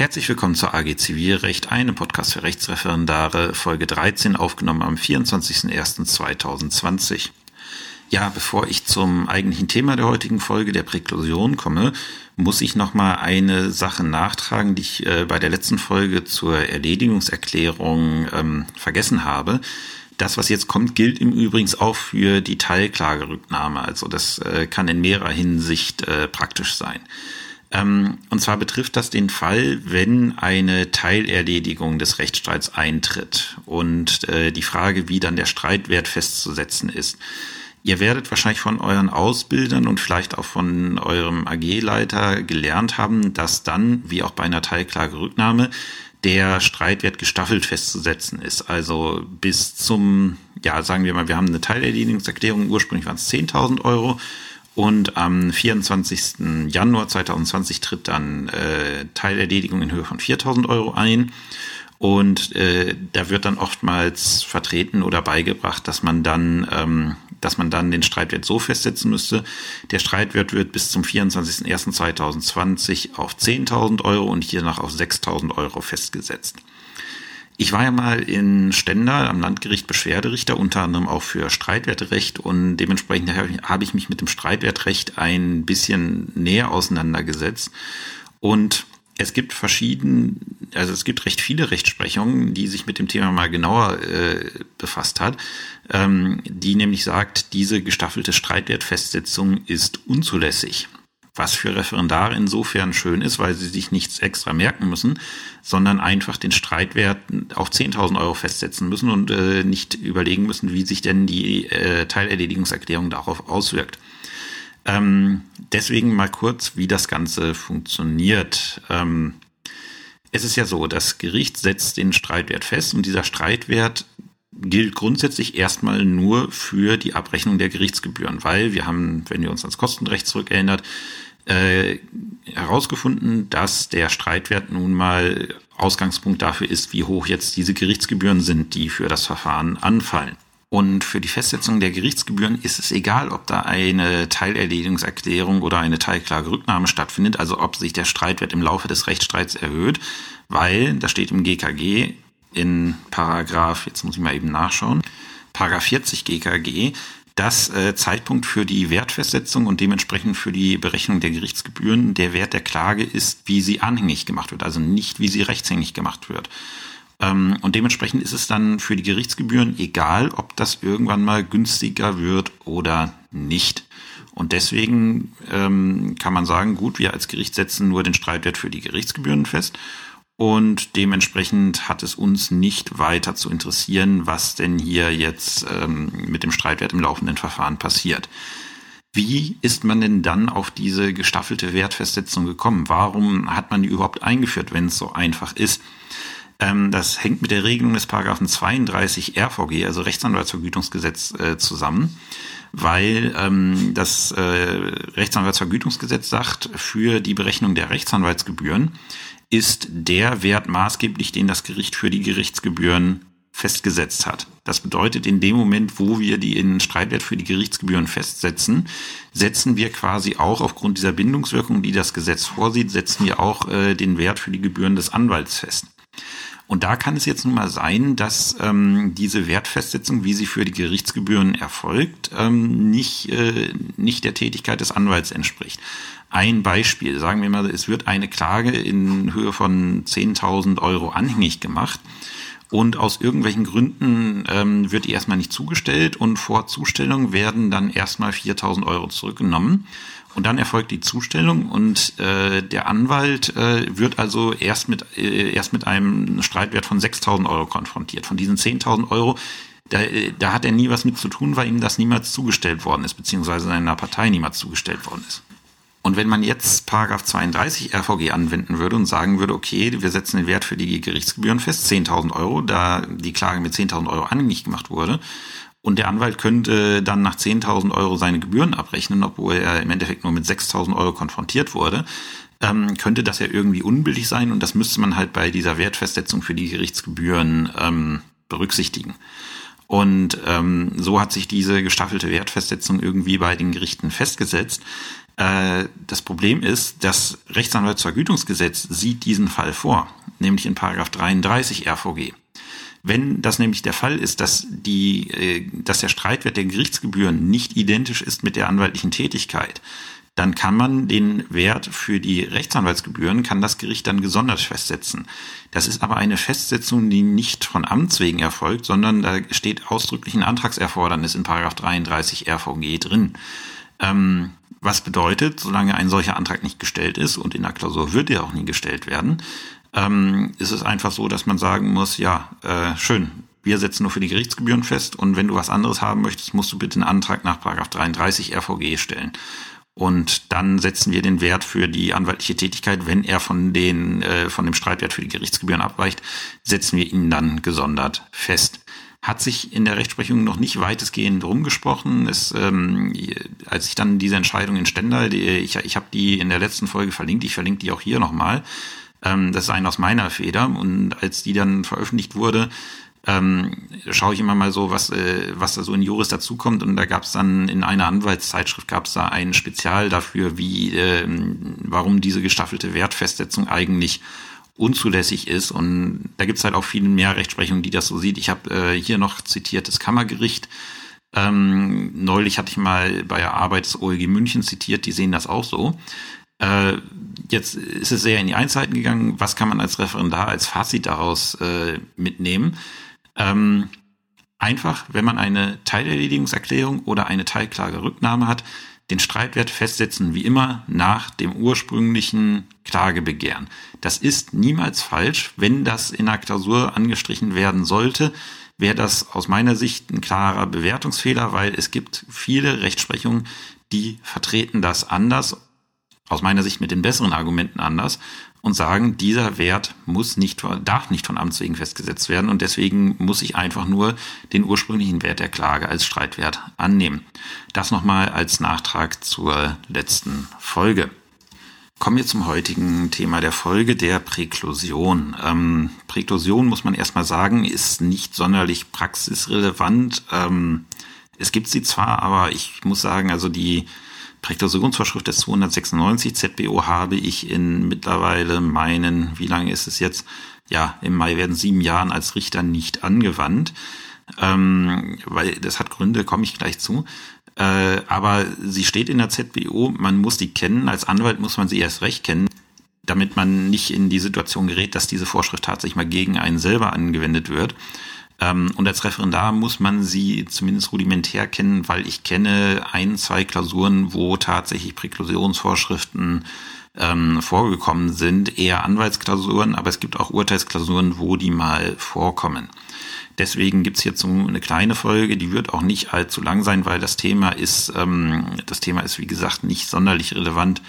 Herzlich willkommen zur AG Zivilrecht, einem Podcast für Rechtsreferendare, Folge 13, aufgenommen am 24.01.2020. Ja, bevor ich zum eigentlichen Thema der heutigen Folge, der Präklusion, komme, muss ich nochmal eine Sache nachtragen, die ich äh, bei der letzten Folge zur Erledigungserklärung ähm, vergessen habe. Das, was jetzt kommt, gilt im Übrigen auch für die Teilklagerücknahme. Also das äh, kann in mehrerer Hinsicht äh, praktisch sein. Ähm, und zwar betrifft das den Fall, wenn eine Teilerledigung des Rechtsstreits eintritt und äh, die Frage, wie dann der Streitwert festzusetzen ist. Ihr werdet wahrscheinlich von euren Ausbildern und vielleicht auch von eurem AG-Leiter gelernt haben, dass dann, wie auch bei einer Teilklagerücknahme, der Streitwert gestaffelt festzusetzen ist. Also bis zum, ja, sagen wir mal, wir haben eine Teilerledigungserklärung, ursprünglich waren es 10.000 Euro und am 24. Januar 2020 tritt dann äh, Teilerledigung in Höhe von 4000 Euro ein. Und äh, da wird dann oftmals vertreten oder beigebracht, dass man dann, ähm, dass man dann den Streitwert so festsetzen müsste. Der Streitwert wird bis zum 24.01.2020 auf 10.000 Euro und hiernach auf 6.000 Euro festgesetzt. Ich war ja mal in Stendal am Landgericht Beschwerderichter, unter anderem auch für Streitwertrecht. Und dementsprechend habe ich mich mit dem Streitwertrecht ein bisschen näher auseinandergesetzt. Und es gibt verschieden, also es gibt recht viele Rechtsprechungen, die sich mit dem Thema mal genauer äh, befasst hat, ähm, die nämlich sagt, diese gestaffelte Streitwertfestsetzung ist unzulässig was für Referendare insofern schön ist, weil sie sich nichts extra merken müssen, sondern einfach den Streitwert auf 10.000 Euro festsetzen müssen und äh, nicht überlegen müssen, wie sich denn die äh, Teilerledigungserklärung darauf auswirkt. Ähm, deswegen mal kurz, wie das Ganze funktioniert. Ähm, es ist ja so, das Gericht setzt den Streitwert fest und dieser Streitwert gilt grundsätzlich erstmal nur für die Abrechnung der Gerichtsgebühren, weil wir haben, wenn ihr uns ans Kostenrecht zurückerinnert, äh, herausgefunden, dass der Streitwert nun mal Ausgangspunkt dafür ist, wie hoch jetzt diese Gerichtsgebühren sind, die für das Verfahren anfallen. Und für die Festsetzung der Gerichtsgebühren ist es egal, ob da eine Teilerledigungserklärung oder eine Teilklagerücknahme stattfindet, also ob sich der Streitwert im Laufe des Rechtsstreits erhöht, weil, da steht im GKG, in Paragraph, jetzt muss ich mal eben nachschauen, Paragraph 40 GKG, dass äh, Zeitpunkt für die Wertfestsetzung und dementsprechend für die Berechnung der Gerichtsgebühren der Wert der Klage ist, wie sie anhängig gemacht wird, also nicht wie sie rechtshängig gemacht wird. Ähm, und dementsprechend ist es dann für die Gerichtsgebühren egal, ob das irgendwann mal günstiger wird oder nicht. Und deswegen ähm, kann man sagen, gut, wir als Gericht setzen nur den Streitwert für die Gerichtsgebühren fest und dementsprechend hat es uns nicht weiter zu interessieren, was denn hier jetzt ähm, mit dem Streitwert im laufenden Verfahren passiert. Wie ist man denn dann auf diese gestaffelte Wertfestsetzung gekommen? Warum hat man die überhaupt eingeführt, wenn es so einfach ist? Ähm, das hängt mit der Regelung des Paragraphen 32 RVG, also Rechtsanwaltsvergütungsgesetz, äh, zusammen, weil ähm, das äh, Rechtsanwaltsvergütungsgesetz sagt, für die Berechnung der Rechtsanwaltsgebühren ist der Wert maßgeblich, den das Gericht für die Gerichtsgebühren festgesetzt hat. Das bedeutet, in dem Moment, wo wir den Streitwert für die Gerichtsgebühren festsetzen, setzen wir quasi auch aufgrund dieser Bindungswirkung, die das Gesetz vorsieht, setzen wir auch äh, den Wert für die Gebühren des Anwalts fest. Und da kann es jetzt nun mal sein, dass ähm, diese Wertfestsetzung, wie sie für die Gerichtsgebühren erfolgt, ähm, nicht, äh, nicht der Tätigkeit des Anwalts entspricht. Ein Beispiel, sagen wir mal, es wird eine Klage in Höhe von 10.000 Euro anhängig gemacht und aus irgendwelchen Gründen ähm, wird die erstmal nicht zugestellt und vor Zustellung werden dann erstmal 4.000 Euro zurückgenommen. Und dann erfolgt die Zustellung und äh, der Anwalt äh, wird also erst mit, äh, erst mit einem Streitwert von 6.000 Euro konfrontiert. Von diesen 10.000 Euro, da, da hat er nie was mit zu tun, weil ihm das niemals zugestellt worden ist, beziehungsweise seiner Partei niemals zugestellt worden ist. Und wenn man jetzt Paragraph 32 RVG anwenden würde und sagen würde, okay, wir setzen den Wert für die Gerichtsgebühren fest, 10.000 Euro, da die Klage mit 10.000 Euro anhängig gemacht wurde, und der Anwalt könnte dann nach 10.000 Euro seine Gebühren abrechnen, obwohl er im Endeffekt nur mit 6.000 Euro konfrontiert wurde, ähm, könnte das ja irgendwie unbillig sein und das müsste man halt bei dieser Wertfestsetzung für die Gerichtsgebühren ähm, berücksichtigen. Und ähm, so hat sich diese gestaffelte Wertfestsetzung irgendwie bei den Gerichten festgesetzt. Äh, das Problem ist, das Rechtsanwaltsvergütungsgesetz sieht diesen Fall vor, nämlich in Paragraph 33 RVG. Wenn das nämlich der Fall ist, dass die, äh, dass der Streitwert der Gerichtsgebühren nicht identisch ist mit der anwaltlichen Tätigkeit, dann kann man den Wert für die Rechtsanwaltsgebühren, kann das Gericht dann gesondert festsetzen. Das ist aber eine Festsetzung, die nicht von Amts wegen erfolgt, sondern da steht ausdrücklich ein Antragserfordernis in Paragraph 33 RVG drin. Ähm, was bedeutet, solange ein solcher Antrag nicht gestellt ist, und in der Klausur wird er auch nie gestellt werden, ähm, ist es einfach so, dass man sagen muss, ja, äh, schön, wir setzen nur für die Gerichtsgebühren fest und wenn du was anderes haben möchtest, musst du bitte einen Antrag nach 33 RVG stellen. Und dann setzen wir den Wert für die anwaltliche Tätigkeit, wenn er von den äh, von dem Streitwert für die Gerichtsgebühren abweicht, setzen wir ihn dann gesondert fest. Hat sich in der Rechtsprechung noch nicht weitestgehend rumgesprochen. Es, ähm, als ich dann diese Entscheidung in Stendal, die, ich, ich habe die in der letzten Folge verlinkt, ich verlinke die auch hier nochmal. Ähm, das ist ein aus meiner Feder. Und als die dann veröffentlicht wurde, ähm, schaue ich immer mal so, was, äh, was da so in Juris dazukommt. Und da gab es dann in einer Anwaltszeitschrift gab es da ein Spezial dafür, wie, äh, warum diese gestaffelte Wertfestsetzung eigentlich unzulässig ist. Und da gibt es halt auch viel mehr Rechtsprechung, die das so sieht. Ich habe äh, hier noch zitiert das Kammergericht. Ähm, neulich hatte ich mal bei der Arbeit des OLG München zitiert, die sehen das auch so. Äh, jetzt ist es sehr in die Einzelheiten gegangen. Was kann man als Referendar, als Fazit daraus äh, mitnehmen? Ähm, einfach, wenn man eine Teilerledigungserklärung oder eine Teilklagerücknahme hat, den Streitwert festsetzen, wie immer, nach dem ursprünglichen Klagebegehren. Das ist niemals falsch. Wenn das in der Klausur angestrichen werden sollte, wäre das aus meiner Sicht ein klarer Bewertungsfehler, weil es gibt viele Rechtsprechungen, die vertreten das anders, aus meiner Sicht mit den besseren Argumenten anders und sagen, dieser Wert muss nicht, darf nicht von Amts wegen festgesetzt werden und deswegen muss ich einfach nur den ursprünglichen Wert der Klage als Streitwert annehmen. Das nochmal als Nachtrag zur letzten Folge. Kommen wir zum heutigen Thema der Folge, der Präklusion. Ähm, Präklusion, muss man erstmal sagen, ist nicht sonderlich praxisrelevant. Ähm, es gibt sie zwar, aber ich muss sagen, also die Präklusionsvorschrift des 296 ZBO habe ich in mittlerweile meinen, wie lange ist es jetzt? Ja, im Mai werden sieben Jahren als Richter nicht angewandt. Ähm, weil das hat Gründe, komme ich gleich zu. Äh, aber sie steht in der ZBO, man muss die kennen, als Anwalt muss man sie erst recht kennen, damit man nicht in die Situation gerät, dass diese Vorschrift tatsächlich mal gegen einen selber angewendet wird. Ähm, und als Referendar muss man sie zumindest rudimentär kennen, weil ich kenne ein, zwei Klausuren, wo tatsächlich Präklusionsvorschriften ähm, vorgekommen sind, eher Anwaltsklausuren, aber es gibt auch Urteilsklausuren, wo die mal vorkommen. Deswegen gibt's so eine kleine Folge, die wird auch nicht allzu lang sein, weil das Thema ist, ähm, das Thema ist wie gesagt nicht sonderlich relevant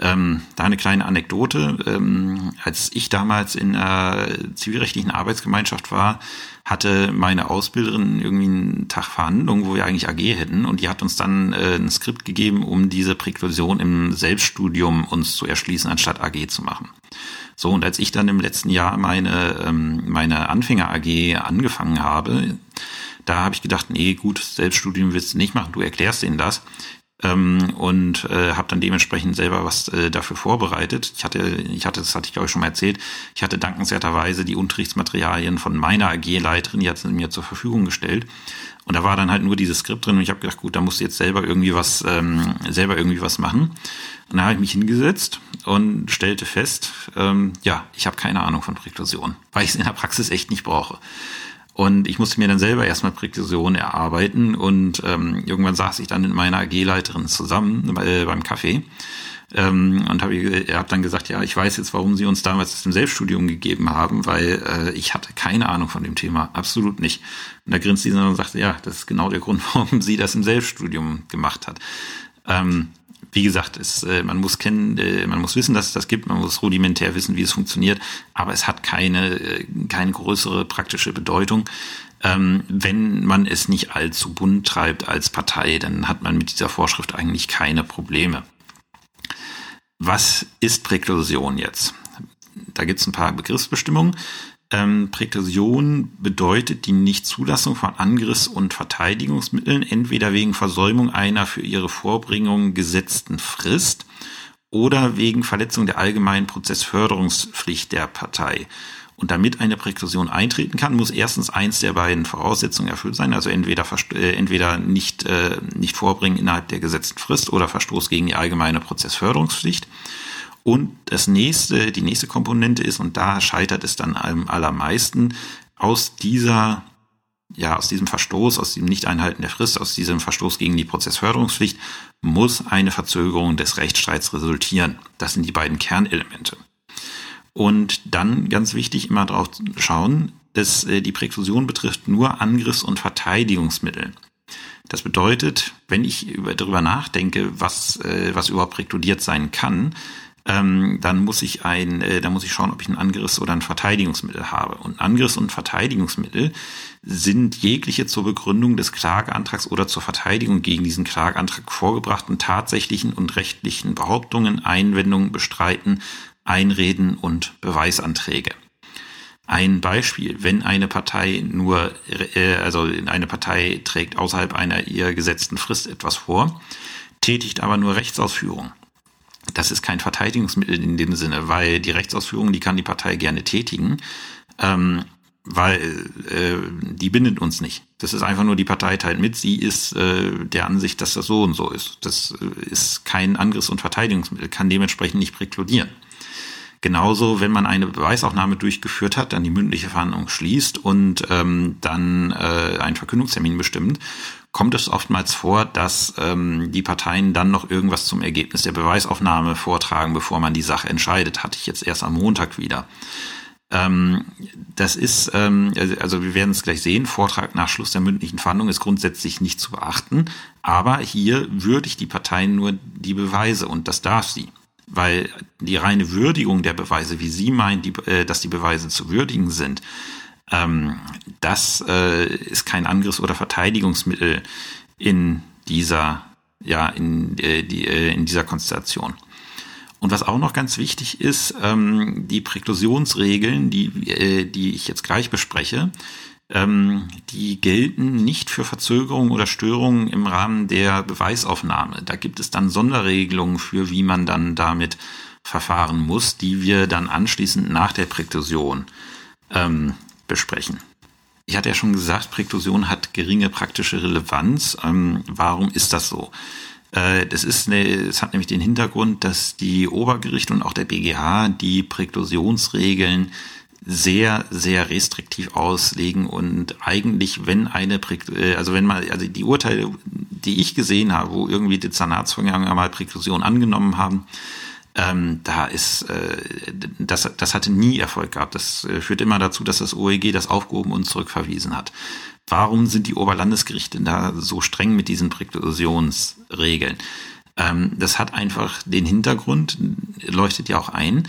ähm, da eine kleine Anekdote. Ähm, als ich damals in einer zivilrechtlichen Arbeitsgemeinschaft war, hatte meine Ausbilderin irgendwie einen Tag Verhandlung, wo wir eigentlich AG hätten und die hat uns dann äh, ein Skript gegeben, um diese Präklusion im Selbststudium uns zu erschließen, anstatt AG zu machen. So, und als ich dann im letzten Jahr meine, ähm, meine Anfänger-AG angefangen habe, da habe ich gedacht, nee, gut, Selbststudium willst du nicht machen, du erklärst ihnen das ähm, und äh, habe dann dementsprechend selber was äh, dafür vorbereitet. Ich hatte, ich hatte, das hatte ich ich schon mal erzählt, ich hatte dankenswerterweise die Unterrichtsmaterialien von meiner AG-Leiterin, die hat sie mir zur Verfügung gestellt. Und da war dann halt nur dieses Skript drin und ich habe gedacht, gut, da musst du jetzt selber irgendwie was, ähm, selber irgendwie was machen. Und da habe ich mich hingesetzt und stellte fest, ähm, ja, ich habe keine Ahnung von Präklusion, weil ich es in der Praxis echt nicht brauche. Und ich musste mir dann selber erstmal Präzision erarbeiten und ähm, irgendwann saß ich dann mit meiner AG-Leiterin zusammen äh, beim Kaffee ähm, und habe hab dann gesagt, ja, ich weiß jetzt, warum Sie uns damals das im Selbststudium gegeben haben, weil äh, ich hatte keine Ahnung von dem Thema, absolut nicht. Und da grinst sie und sagte, ja, das ist genau der Grund, warum sie das im Selbststudium gemacht hat. Ähm, wie gesagt, es, äh, man muss kennen, äh, man muss wissen, dass es das gibt, man muss rudimentär wissen, wie es funktioniert, aber es hat keine, äh, keine größere praktische Bedeutung. Ähm, wenn man es nicht allzu bunt treibt als Partei, dann hat man mit dieser Vorschrift eigentlich keine Probleme. Was ist Präklusion jetzt? Da gibt es ein paar Begriffsbestimmungen. Ähm, Präklusion bedeutet die Nichtzulassung von Angriffs- und Verteidigungsmitteln, entweder wegen Versäumung einer für ihre Vorbringung gesetzten Frist oder wegen Verletzung der allgemeinen Prozessförderungspflicht der Partei. Und damit eine Präklusion eintreten kann, muss erstens eins der beiden Voraussetzungen erfüllt sein, also entweder, äh, entweder nicht, äh, nicht vorbringen innerhalb der gesetzten Frist oder Verstoß gegen die allgemeine Prozessförderungspflicht. Und das nächste, die nächste Komponente ist, und da scheitert es dann am allermeisten, aus dieser, ja, aus diesem Verstoß, aus dem Nicht-Einhalten der Frist, aus diesem Verstoß gegen die Prozessförderungspflicht, muss eine Verzögerung des Rechtsstreits resultieren. Das sind die beiden Kernelemente. Und dann ganz wichtig immer drauf schauen, dass äh, die Präklusion betrifft nur Angriffs- und Verteidigungsmittel. Das bedeutet, wenn ich über, darüber nachdenke, was, äh, was überhaupt präkludiert sein kann, ähm, dann muss ich ein, äh, dann muss ich schauen, ob ich ein Angriffs- oder ein Verteidigungsmittel habe. Und Angriffs- und Verteidigungsmittel sind jegliche zur Begründung des Klageantrags oder zur Verteidigung gegen diesen Klageantrag vorgebrachten tatsächlichen und rechtlichen Behauptungen, Einwendungen, Bestreiten, Einreden und Beweisanträge. Ein Beispiel, wenn eine Partei nur, äh, also eine Partei trägt außerhalb einer ihr gesetzten Frist etwas vor, tätigt aber nur Rechtsausführung das ist kein Verteidigungsmittel in dem Sinne, weil die Rechtsausführung, die kann die Partei gerne tätigen, ähm, weil äh, die bindet uns nicht. Das ist einfach nur die Partei teilt mit. Sie ist äh, der Ansicht, dass das so und so ist. Das äh, ist kein Angriffs- und Verteidigungsmittel, kann dementsprechend nicht präkludieren. Genauso, wenn man eine Beweisaufnahme durchgeführt hat, dann die mündliche Verhandlung schließt und ähm, dann äh, einen Verkündungstermin bestimmt kommt es oftmals vor, dass ähm, die Parteien dann noch irgendwas zum Ergebnis der Beweisaufnahme vortragen, bevor man die Sache entscheidet. Hatte ich jetzt erst am Montag wieder. Ähm, das ist, ähm, also wir werden es gleich sehen, Vortrag nach Schluss der mündlichen Verhandlung ist grundsätzlich nicht zu beachten, aber hier würdigt die Parteien nur die Beweise und das darf sie. Weil die reine Würdigung der Beweise, wie sie meint, die, äh, dass die Beweise zu würdigen sind, ähm, das äh, ist kein Angriffs- oder Verteidigungsmittel in dieser, ja, in, äh, die, äh, in dieser Konstellation. Und was auch noch ganz wichtig ist, ähm, die Präklusionsregeln, die, äh, die ich jetzt gleich bespreche, ähm, die gelten nicht für Verzögerungen oder Störungen im Rahmen der Beweisaufnahme. Da gibt es dann Sonderregelungen für, wie man dann damit verfahren muss, die wir dann anschließend nach der Präklusion ähm, besprechen. Ich hatte ja schon gesagt, Präklusion hat geringe praktische Relevanz. Ähm, warum ist das so? Äh, das ist eine, es hat nämlich den Hintergrund, dass die Obergerichte und auch der BGH die Präklusionsregeln sehr, sehr restriktiv auslegen und eigentlich, wenn eine, äh, also wenn mal, also die Urteile, die ich gesehen habe, wo irgendwie Dezernatsvorgänge mal Präklusion angenommen haben, ähm, da ist, äh, das, das hatte nie Erfolg gehabt. Das äh, führt immer dazu, dass das OEG das aufgehoben und zurückverwiesen hat. Warum sind die Oberlandesgerichte da so streng mit diesen Präklusionsregeln? Ähm, das hat einfach den Hintergrund, leuchtet ja auch ein,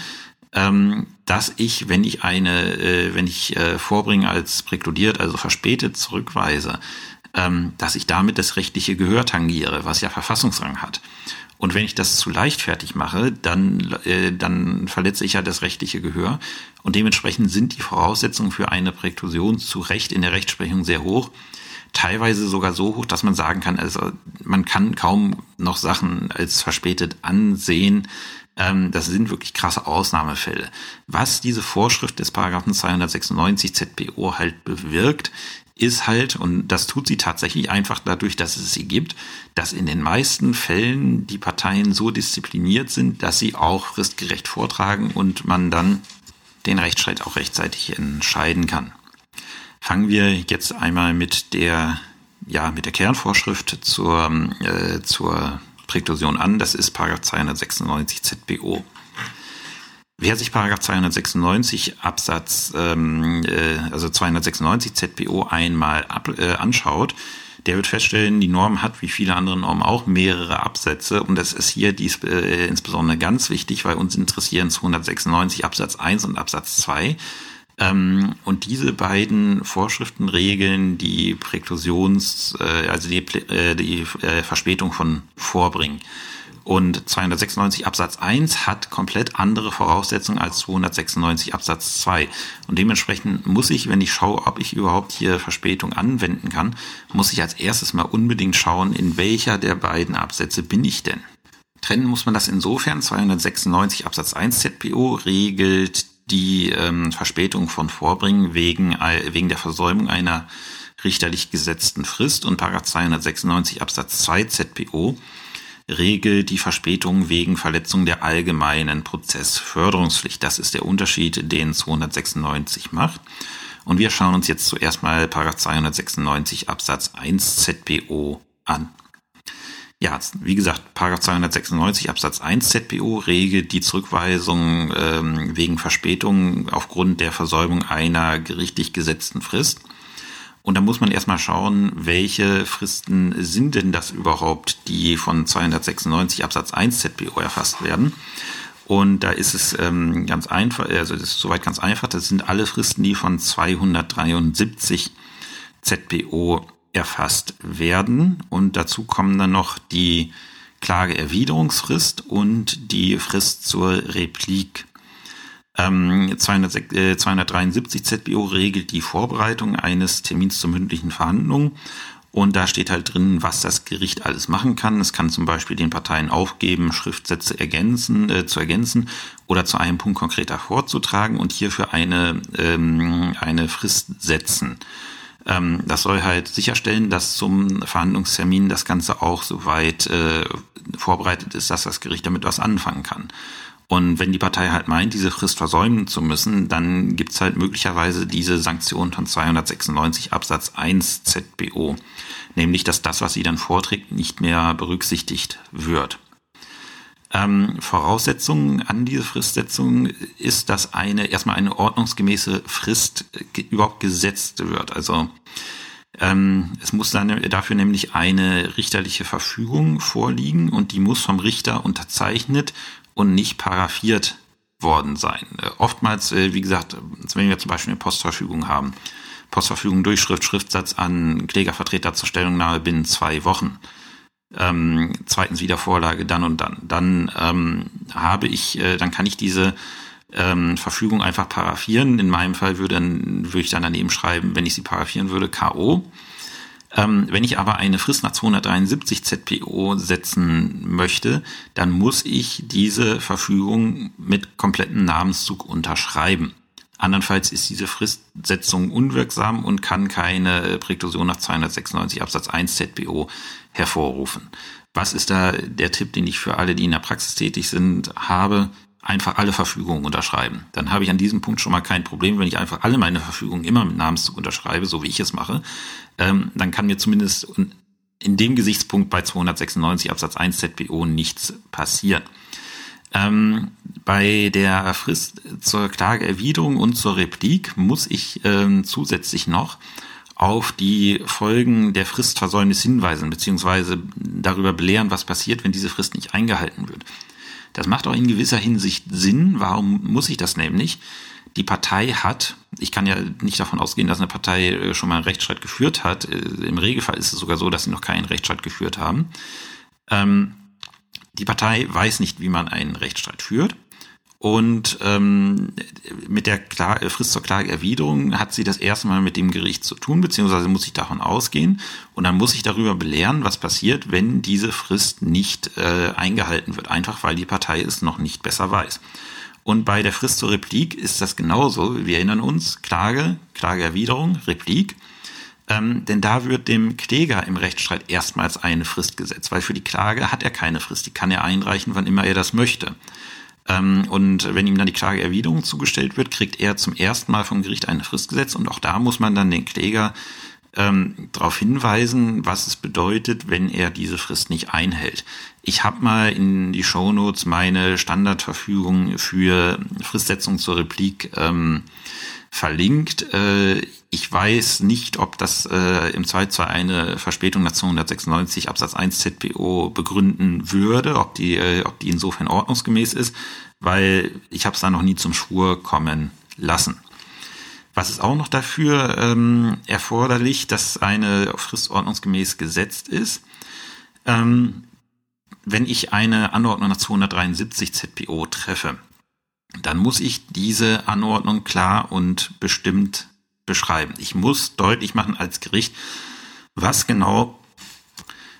ähm, dass ich, wenn ich eine, äh, wenn ich äh, vorbringe als präkludiert, also verspätet zurückweise, ähm, dass ich damit das rechtliche Gehör tangiere, was ja Verfassungsrang hat. Und wenn ich das zu leichtfertig mache, dann, äh, dann verletze ich ja das rechtliche Gehör. Und dementsprechend sind die Voraussetzungen für eine Präklusion zu Recht in der Rechtsprechung sehr hoch. Teilweise sogar so hoch, dass man sagen kann, also man kann kaum noch Sachen als verspätet ansehen. Ähm, das sind wirklich krasse Ausnahmefälle. Was diese Vorschrift des Paragraphen 296 ZPO halt bewirkt, ist halt, und das tut sie tatsächlich einfach dadurch, dass es sie gibt, dass in den meisten Fällen die Parteien so diszipliniert sind, dass sie auch fristgerecht vortragen und man dann den Rechtsstreit auch rechtzeitig entscheiden kann. Fangen wir jetzt einmal mit der, ja, mit der Kernvorschrift zur, äh, zur Präklusion an. Das ist Paragraph 296 ZBO. Wer sich Paragraph 296 Absatz, ähm, äh, also 296 ZPO einmal ab, äh, anschaut, der wird feststellen, die Norm hat wie viele andere Normen auch mehrere Absätze und das ist hier dies, äh, insbesondere ganz wichtig, weil uns interessieren 296 Absatz 1 und Absatz 2. Ähm, und diese beiden Vorschriften regeln die Präklusions, äh, also die, äh, die äh, Verspätung von Vorbringen. Und 296 Absatz 1 hat komplett andere Voraussetzungen als 296 Absatz 2. Und dementsprechend muss ich, wenn ich schaue, ob ich überhaupt hier Verspätung anwenden kann, muss ich als erstes mal unbedingt schauen, in welcher der beiden Absätze bin ich denn. Trennen muss man das insofern. 296 Absatz 1 ZPO regelt die ähm, Verspätung von Vorbringen wegen, wegen der Versäumung einer richterlich gesetzten Frist und 296 Absatz 2 ZPO regelt die Verspätung wegen Verletzung der allgemeinen Prozessförderungspflicht. Das ist der Unterschied, den 296 macht. Und wir schauen uns jetzt zuerst mal 296 Absatz 1 ZPO an. Ja, wie gesagt, 296 Absatz 1 ZPO regelt die Zurückweisung ähm, wegen Verspätung aufgrund der Versäumung einer gerichtlich gesetzten Frist. Und da muss man erstmal schauen, welche Fristen sind denn das überhaupt, die von 296 Absatz 1 ZBO erfasst werden. Und da ist es ähm, ganz einfach, also das ist soweit ganz einfach, das sind alle Fristen, die von 273 ZBO erfasst werden. Und dazu kommen dann noch die Klageerwiderungsfrist und die Frist zur Replik. Ähm, 200, äh, 273 ZBO regelt die Vorbereitung eines Termins zur mündlichen Verhandlung. Und da steht halt drin, was das Gericht alles machen kann. Es kann zum Beispiel den Parteien aufgeben, Schriftsätze ergänzen, äh, zu ergänzen oder zu einem Punkt konkreter vorzutragen und hierfür eine, ähm, eine Frist setzen. Ähm, das soll halt sicherstellen, dass zum Verhandlungstermin das Ganze auch soweit äh, vorbereitet ist, dass das Gericht damit was anfangen kann. Und wenn die Partei halt meint, diese Frist versäumen zu müssen, dann gibt's halt möglicherweise diese Sanktion von 296 Absatz 1 ZBO. Nämlich, dass das, was sie dann vorträgt, nicht mehr berücksichtigt wird. Ähm, Voraussetzung an diese Fristsetzung ist, dass eine erstmal eine ordnungsgemäße Frist überhaupt gesetzt wird. Also ähm, es muss dann dafür nämlich eine richterliche Verfügung vorliegen und die muss vom Richter unterzeichnet und nicht paraffiert worden sein. Äh, oftmals, äh, wie gesagt, wenn wir zum Beispiel eine Postverfügung haben, Postverfügung Durchschrift, Schriftsatz an Klägervertreter zur Stellungnahme binnen zwei Wochen. Ähm, zweitens wieder Vorlage dann und dann. Dann ähm, habe ich, äh, dann kann ich diese ähm, Verfügung einfach paraffieren. In meinem Fall würde, würde ich dann daneben schreiben, wenn ich sie paraffieren würde, K.O. Ähm, wenn ich aber eine Frist nach 273 ZPO setzen möchte, dann muss ich diese Verfügung mit komplettem Namenszug unterschreiben. Andernfalls ist diese Fristsetzung unwirksam und kann keine Präklusion nach 296 Absatz 1 ZBO hervorrufen. Was ist da der Tipp, den ich für alle, die in der Praxis tätig sind, habe? Einfach alle Verfügungen unterschreiben. Dann habe ich an diesem Punkt schon mal kein Problem, wenn ich einfach alle meine Verfügungen immer mit Namenszug unterschreibe, so wie ich es mache. Ähm, dann kann mir zumindest in dem Gesichtspunkt bei 296 Absatz 1 ZBO nichts passieren. Ähm, bei der Frist zur Klageerwiderung und zur Replik muss ich ähm, zusätzlich noch auf die Folgen der Fristversäumnis hinweisen, beziehungsweise darüber belehren, was passiert, wenn diese Frist nicht eingehalten wird. Das macht auch in gewisser Hinsicht Sinn. Warum muss ich das nämlich? Die Partei hat, ich kann ja nicht davon ausgehen, dass eine Partei äh, schon mal einen Rechtsstreit geführt hat. Äh, Im Regelfall ist es sogar so, dass sie noch keinen Rechtsstreit geführt haben. Ähm, die Partei weiß nicht, wie man einen Rechtsstreit führt. Und ähm, mit der Kla Frist zur Klageerwiderung hat sie das erste Mal mit dem Gericht zu tun, beziehungsweise muss ich davon ausgehen. Und dann muss ich darüber belehren, was passiert, wenn diese Frist nicht äh, eingehalten wird, einfach weil die Partei es noch nicht besser weiß. Und bei der Frist zur Replik ist das genauso. Wir erinnern uns, Klage, Klageerwiderung, Replik. Ähm, denn da wird dem Kläger im Rechtsstreit erstmals eine Frist gesetzt, weil für die Klage hat er keine Frist. Die kann er einreichen, wann immer er das möchte. Ähm, und wenn ihm dann die Klageerwiderung zugestellt wird, kriegt er zum ersten Mal vom Gericht eine Frist gesetzt. Und auch da muss man dann den Kläger ähm, darauf hinweisen, was es bedeutet, wenn er diese Frist nicht einhält. Ich habe mal in die Shownotes meine Standardverfügung für Fristsetzung zur Replik ähm, verlinkt. Äh, ich weiß nicht, ob das äh, im Zweifelsfall eine Verspätung nach 296 Absatz 1 ZPO begründen würde, ob die, äh, ob die insofern ordnungsgemäß ist, weil ich habe es da noch nie zum Schwur kommen lassen. Was ist auch noch dafür ähm, erforderlich, dass eine Frist ordnungsgemäß gesetzt ist? Ähm, wenn ich eine Anordnung nach 273 ZPO treffe, dann muss ich diese Anordnung klar und bestimmt beschreiben. Ich muss deutlich machen als Gericht, was genau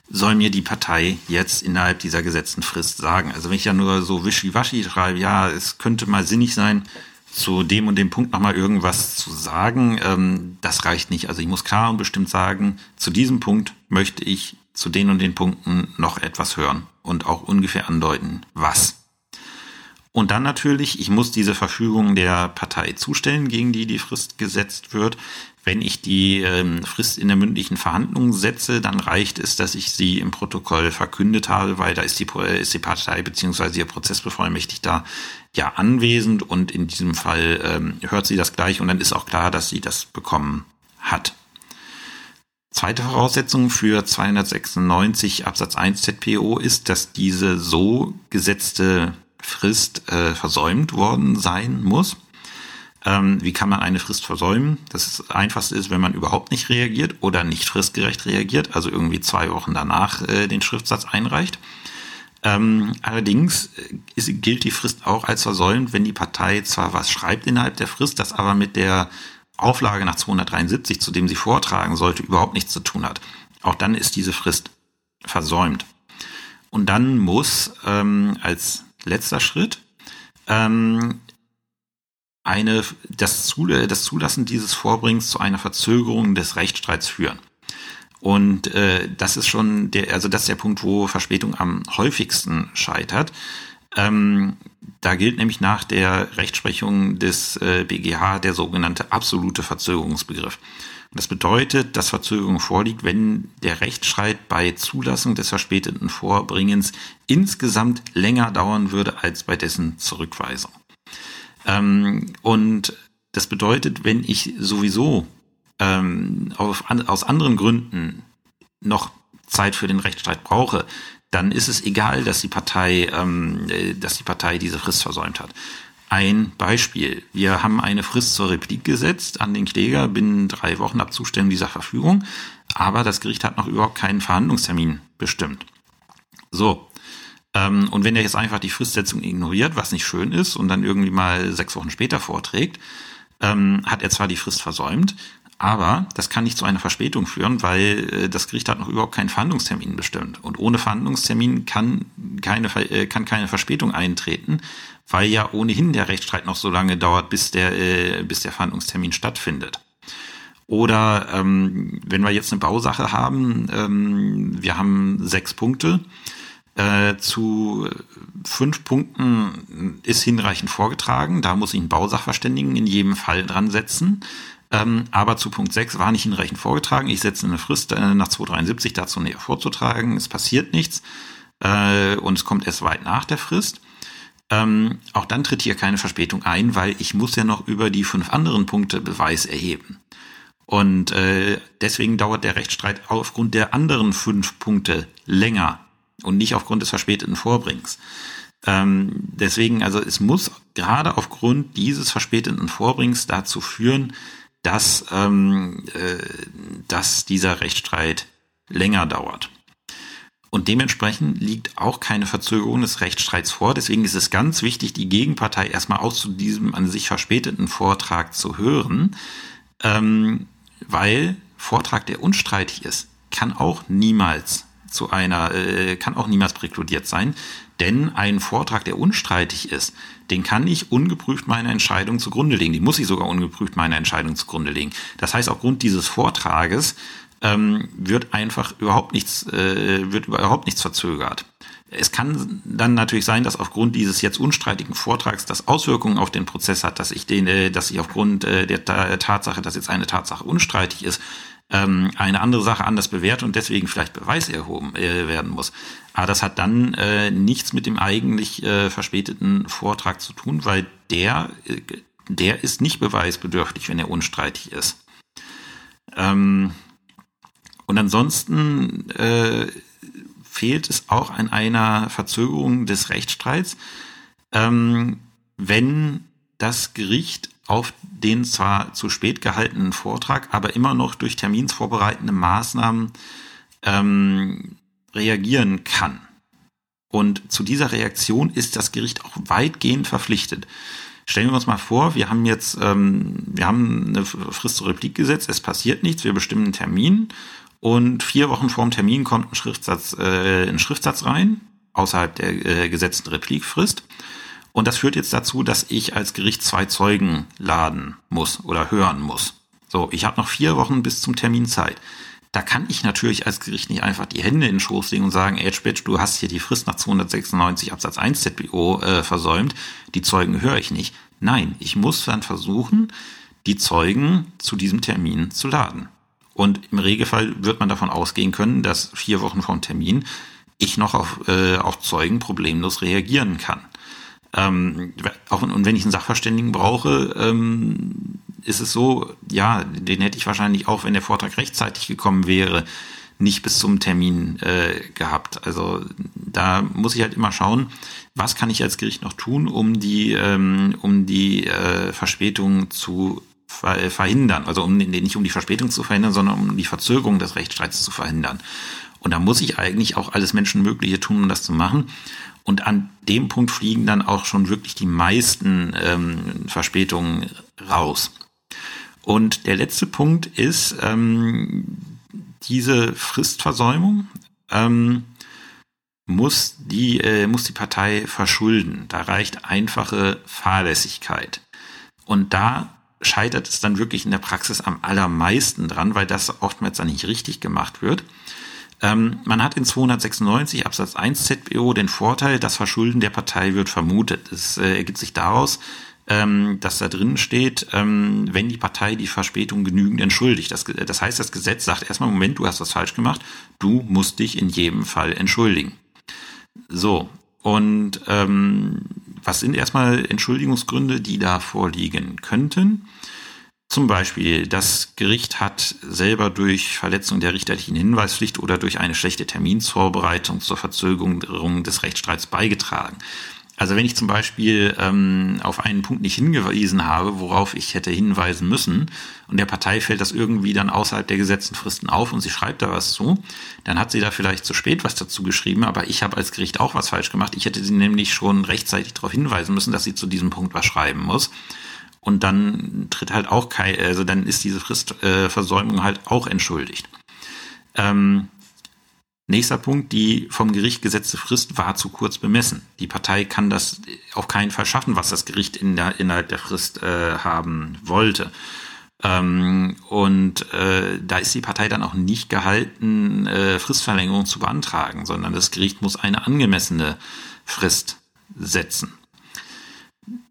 soll mir die Partei jetzt innerhalb dieser gesetzten Frist sagen. Also wenn ich ja nur so wischiwaschi schreibe, ja, es könnte mal sinnig sein, zu dem und dem Punkt nochmal irgendwas zu sagen, ähm, das reicht nicht. Also ich muss klar und bestimmt sagen, zu diesem Punkt möchte ich zu den und den Punkten noch etwas hören und auch ungefähr andeuten, was. Und dann natürlich, ich muss diese Verfügung der Partei zustellen, gegen die die Frist gesetzt wird. Wenn ich die ähm, Frist in der mündlichen Verhandlung setze, dann reicht es, dass ich sie im Protokoll verkündet habe, weil da ist die, ist die Partei beziehungsweise ihr Prozessbevollmächtigter ja anwesend und in diesem Fall ähm, hört sie das gleich und dann ist auch klar, dass sie das bekommen hat. Zweite Voraussetzung für 296 Absatz 1 ZPO ist, dass diese so gesetzte Frist äh, versäumt worden sein muss. Ähm, wie kann man eine Frist versäumen? Das einfachste ist, wenn man überhaupt nicht reagiert oder nicht fristgerecht reagiert, also irgendwie zwei Wochen danach äh, den Schriftsatz einreicht. Ähm, allerdings äh, ist, gilt die Frist auch als versäumt, wenn die Partei zwar was schreibt innerhalb der Frist, das aber mit der Auflage nach 273, zu dem sie vortragen sollte, überhaupt nichts zu tun hat. Auch dann ist diese Frist versäumt. Und dann muss ähm, als letzter Schritt ähm, eine, das, Zul das Zulassen dieses Vorbringens zu einer Verzögerung des Rechtsstreits führen. Und äh, das ist schon der, also das ist der Punkt, wo Verspätung am häufigsten scheitert. Ähm, da gilt nämlich nach der Rechtsprechung des äh, BGH der sogenannte absolute Verzögerungsbegriff. Das bedeutet, dass Verzögerung vorliegt, wenn der Rechtsstreit bei Zulassung des verspäteten Vorbringens insgesamt länger dauern würde als bei dessen Zurückweisung. Ähm, und das bedeutet, wenn ich sowieso ähm, auf, an, aus anderen Gründen noch Zeit für den Rechtsstreit brauche, dann ist es egal, dass die Partei, ähm, äh, dass die Partei diese Frist versäumt hat. Ein Beispiel. Wir haben eine Frist zur Replik gesetzt an den Kläger binnen drei Wochen ab Zustellung dieser Verfügung, aber das Gericht hat noch überhaupt keinen Verhandlungstermin bestimmt. So, ähm, und wenn er jetzt einfach die Fristsetzung ignoriert, was nicht schön ist, und dann irgendwie mal sechs Wochen später vorträgt, ähm, hat er zwar die Frist versäumt, aber das kann nicht zu einer Verspätung führen, weil äh, das Gericht hat noch überhaupt keinen Verhandlungstermin bestimmt. Und ohne Verhandlungstermin kann keine, äh, kann keine Verspätung eintreten, weil ja ohnehin der Rechtsstreit noch so lange dauert, bis der, äh, bis der Verhandlungstermin stattfindet. Oder ähm, wenn wir jetzt eine Bausache haben, ähm, wir haben sechs Punkte, äh, zu fünf Punkten ist hinreichend vorgetragen. Da muss ich einen Bausachverständigen in jedem Fall dran setzen. Ähm, aber zu Punkt 6 war nicht hinreichend vorgetragen. Ich setze eine Frist äh, nach 273 dazu näher vorzutragen. Es passiert nichts äh, und es kommt erst weit nach der Frist. Ähm, auch dann tritt hier keine Verspätung ein, weil ich muss ja noch über die fünf anderen Punkte Beweis erheben. Und äh, deswegen dauert der Rechtsstreit aufgrund der anderen fünf Punkte länger und nicht aufgrund des verspäteten Vorbringens. Ähm, deswegen, also es muss gerade aufgrund dieses verspäteten Vorbringens dazu führen, dass, ähm, äh, dass dieser Rechtsstreit länger dauert. Und dementsprechend liegt auch keine Verzögerung des Rechtsstreits vor. Deswegen ist es ganz wichtig, die Gegenpartei erstmal auch zu diesem an sich verspäteten Vortrag zu hören, ähm, weil Vortrag, der unstreitig ist, kann auch niemals zu einer, äh, kann auch niemals präkludiert sein, denn ein Vortrag, der unstreitig ist, den kann ich ungeprüft meine Entscheidung zugrunde legen. Die muss ich sogar ungeprüft meine Entscheidung zugrunde legen. Das heißt, aufgrund dieses Vortrages ähm, wird einfach überhaupt nichts, äh, wird überhaupt nichts verzögert. Es kann dann natürlich sein, dass aufgrund dieses jetzt unstreitigen Vortrags das Auswirkungen auf den Prozess hat, dass ich den, äh, dass ich aufgrund äh, der Tatsache, dass jetzt eine Tatsache unstreitig ist, ähm, eine andere Sache anders bewertet und deswegen vielleicht Beweis erhoben äh, werden muss. Aber das hat dann äh, nichts mit dem eigentlich äh, verspäteten Vortrag zu tun, weil der, äh, der ist nicht beweisbedürftig, wenn er unstreitig ist. Ähm, und ansonsten äh, fehlt es auch an einer Verzögerung des Rechtsstreits, ähm, wenn das Gericht auf den zwar zu spät gehaltenen Vortrag, aber immer noch durch terminsvorbereitende Maßnahmen ähm, reagieren kann. Und zu dieser Reaktion ist das Gericht auch weitgehend verpflichtet. Stellen wir uns mal vor, wir haben jetzt, ähm, wir haben eine Frist zur Replik gesetzt, es passiert nichts, wir bestimmen einen Termin und vier Wochen vor dem Termin kommt ein Schriftsatz, äh, ein Schriftsatz rein, außerhalb der äh, gesetzten Replikfrist. Und das führt jetzt dazu, dass ich als Gericht zwei Zeugen laden muss oder hören muss. So, ich habe noch vier Wochen bis zum Termin Zeit. Da kann ich natürlich als Gericht nicht einfach die Hände in den Schoß legen und sagen, Spitz, du hast hier die Frist nach 296 Absatz 1 ZBO äh, versäumt, die Zeugen höre ich nicht. Nein, ich muss dann versuchen, die Zeugen zu diesem Termin zu laden. Und im Regelfall wird man davon ausgehen können, dass vier Wochen vom Termin ich noch auf, äh, auf Zeugen problemlos reagieren kann. Ähm, auch, und wenn ich einen Sachverständigen brauche, ähm, ist es so, ja, den hätte ich wahrscheinlich auch, wenn der Vortrag rechtzeitig gekommen wäre, nicht bis zum Termin äh, gehabt. Also da muss ich halt immer schauen, was kann ich als Gericht noch tun, um die, ähm, um die äh, Verspätung zu ver verhindern. Also um nicht um die Verspätung zu verhindern, sondern um die Verzögerung des Rechtsstreits zu verhindern. Und da muss ich eigentlich auch alles Menschenmögliche tun, um das zu machen. Und an dem Punkt fliegen dann auch schon wirklich die meisten ähm, Verspätungen raus. Und der letzte Punkt ist ähm, diese Fristversäumung. Ähm, muss die, äh, muss die Partei verschulden. Da reicht einfache Fahrlässigkeit. Und da scheitert es dann wirklich in der Praxis am allermeisten dran, weil das oftmals dann nicht richtig gemacht wird. Ähm, man hat in 296 Absatz 1 ZBO den Vorteil, das Verschulden der Partei wird vermutet. Es äh, ergibt sich daraus, ähm, dass da drin steht, ähm, wenn die Partei die Verspätung genügend entschuldigt. Das, das heißt, das Gesetz sagt erstmal, Moment, du hast was falsch gemacht, du musst dich in jedem Fall entschuldigen. So, und ähm, was sind erstmal Entschuldigungsgründe, die da vorliegen könnten? Zum Beispiel, das Gericht hat selber durch Verletzung der richterlichen Hinweispflicht oder durch eine schlechte Terminsvorbereitung zur Verzögerung des Rechtsstreits beigetragen. Also wenn ich zum Beispiel ähm, auf einen Punkt nicht hingewiesen habe, worauf ich hätte hinweisen müssen, und der Partei fällt das irgendwie dann außerhalb der gesetzten Fristen auf und sie schreibt da was zu, dann hat sie da vielleicht zu spät was dazu geschrieben, aber ich habe als Gericht auch was falsch gemacht. Ich hätte sie nämlich schon rechtzeitig darauf hinweisen müssen, dass sie zu diesem Punkt was schreiben muss. Und dann tritt halt auch kein, also dann ist diese Fristversäumung äh, halt auch entschuldigt. Ähm, Nächster Punkt, die vom Gericht gesetzte Frist war zu kurz bemessen. Die Partei kann das auf keinen Fall schaffen, was das Gericht in der, innerhalb der Frist äh, haben wollte. Ähm, und äh, da ist die Partei dann auch nicht gehalten, äh, Fristverlängerung zu beantragen, sondern das Gericht muss eine angemessene Frist setzen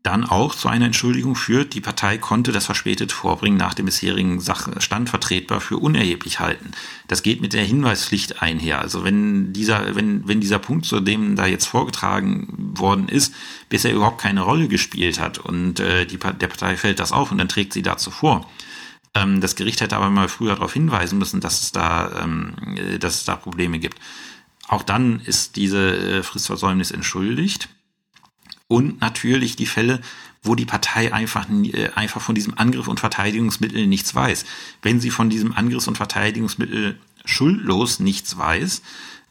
dann auch zu einer Entschuldigung führt, die Partei konnte das verspätet Vorbringen nach dem bisherigen Sachstand vertretbar für unerheblich halten. Das geht mit der Hinweispflicht einher. Also wenn dieser, wenn, wenn dieser Punkt, zu dem da jetzt vorgetragen worden ist, bisher überhaupt keine Rolle gespielt hat und äh, die, der Partei fällt das auf und dann trägt sie dazu vor. Ähm, das Gericht hätte aber mal früher darauf hinweisen müssen, dass es da, ähm, dass es da Probleme gibt. Auch dann ist diese äh, Fristversäumnis entschuldigt. Und natürlich die Fälle, wo die Partei einfach, äh, einfach von diesem Angriff und Verteidigungsmittel nichts weiß. Wenn sie von diesem Angriffs- und Verteidigungsmittel schuldlos nichts weiß,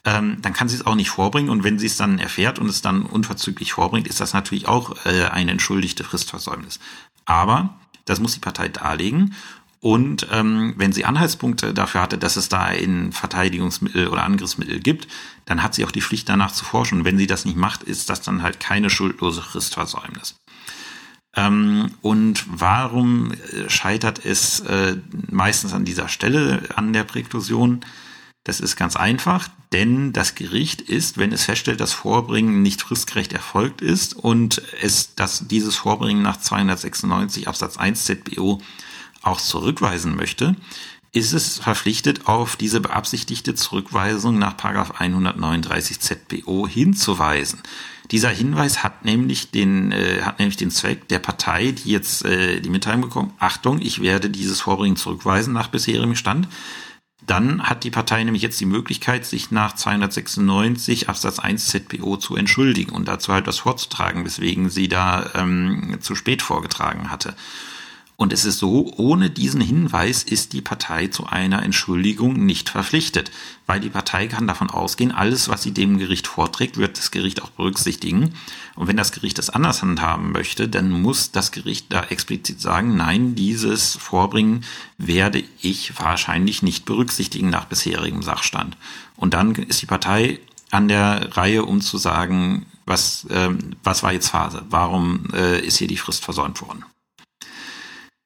ähm, dann kann sie es auch nicht vorbringen. Und wenn sie es dann erfährt und es dann unverzüglich vorbringt, ist das natürlich auch äh, eine entschuldigte Fristversäumnis. Aber das muss die Partei darlegen. Und ähm, wenn sie Anhaltspunkte dafür hatte, dass es da ein Verteidigungsmittel oder Angriffsmittel gibt, dann hat sie auch die Pflicht danach zu forschen. Und wenn sie das nicht macht, ist das dann halt keine schuldlose Fristversäumnis. Ähm, und warum äh, scheitert es äh, meistens an dieser Stelle an der Präklusion? Das ist ganz einfach, denn das Gericht ist, wenn es feststellt, dass Vorbringen nicht fristgerecht erfolgt ist und es, dass dieses Vorbringen nach 296 Absatz 1 ZBO auch zurückweisen möchte, ist es verpflichtet, auf diese beabsichtigte Zurückweisung nach 139 ZBO hinzuweisen. Dieser Hinweis hat nämlich den, äh, hat nämlich den Zweck der Partei, die jetzt äh, die Mitteilung bekommt, Achtung, ich werde dieses Vorbringen zurückweisen nach bisherigem Stand. Dann hat die Partei nämlich jetzt die Möglichkeit, sich nach 296 Absatz 1 ZBO zu entschuldigen und dazu halt was vorzutragen, weswegen sie da ähm, zu spät vorgetragen hatte. Und es ist so, ohne diesen Hinweis ist die Partei zu einer Entschuldigung nicht verpflichtet, weil die Partei kann davon ausgehen, alles, was sie dem Gericht vorträgt, wird das Gericht auch berücksichtigen. Und wenn das Gericht es anders handhaben möchte, dann muss das Gericht da explizit sagen, nein, dieses Vorbringen werde ich wahrscheinlich nicht berücksichtigen nach bisherigem Sachstand. Und dann ist die Partei an der Reihe, um zu sagen, was, ähm, was war jetzt Phase? Warum äh, ist hier die Frist versäumt worden?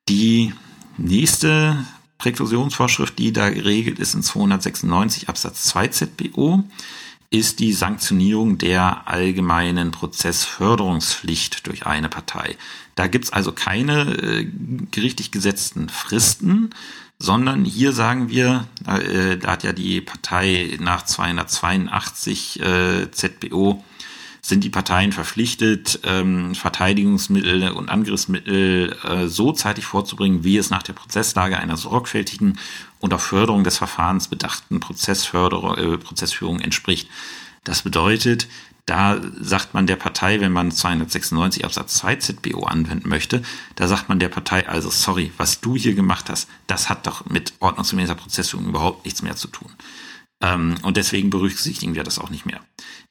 Die nächste Präklusionsvorschrift, die da geregelt ist in 296 Absatz 2 ZBO, ist die Sanktionierung der allgemeinen Prozessförderungspflicht durch eine Partei. Da gibt's also keine äh, gerichtlich gesetzten Fristen, sondern hier sagen wir, äh, da hat ja die Partei nach 282 äh, ZBO sind die Parteien verpflichtet, ähm, Verteidigungsmittel und Angriffsmittel äh, so zeitig vorzubringen, wie es nach der Prozesslage einer sorgfältigen und auf Förderung des Verfahrens bedachten Prozessförderung, äh, Prozessführung entspricht. Das bedeutet, da sagt man der Partei, wenn man 296 Absatz 2 ZBO anwenden möchte, da sagt man der Partei also, sorry, was du hier gemacht hast, das hat doch mit ordnungsgemäßer Prozessführung überhaupt nichts mehr zu tun. Ähm, und deswegen berücksichtigen wir das auch nicht mehr.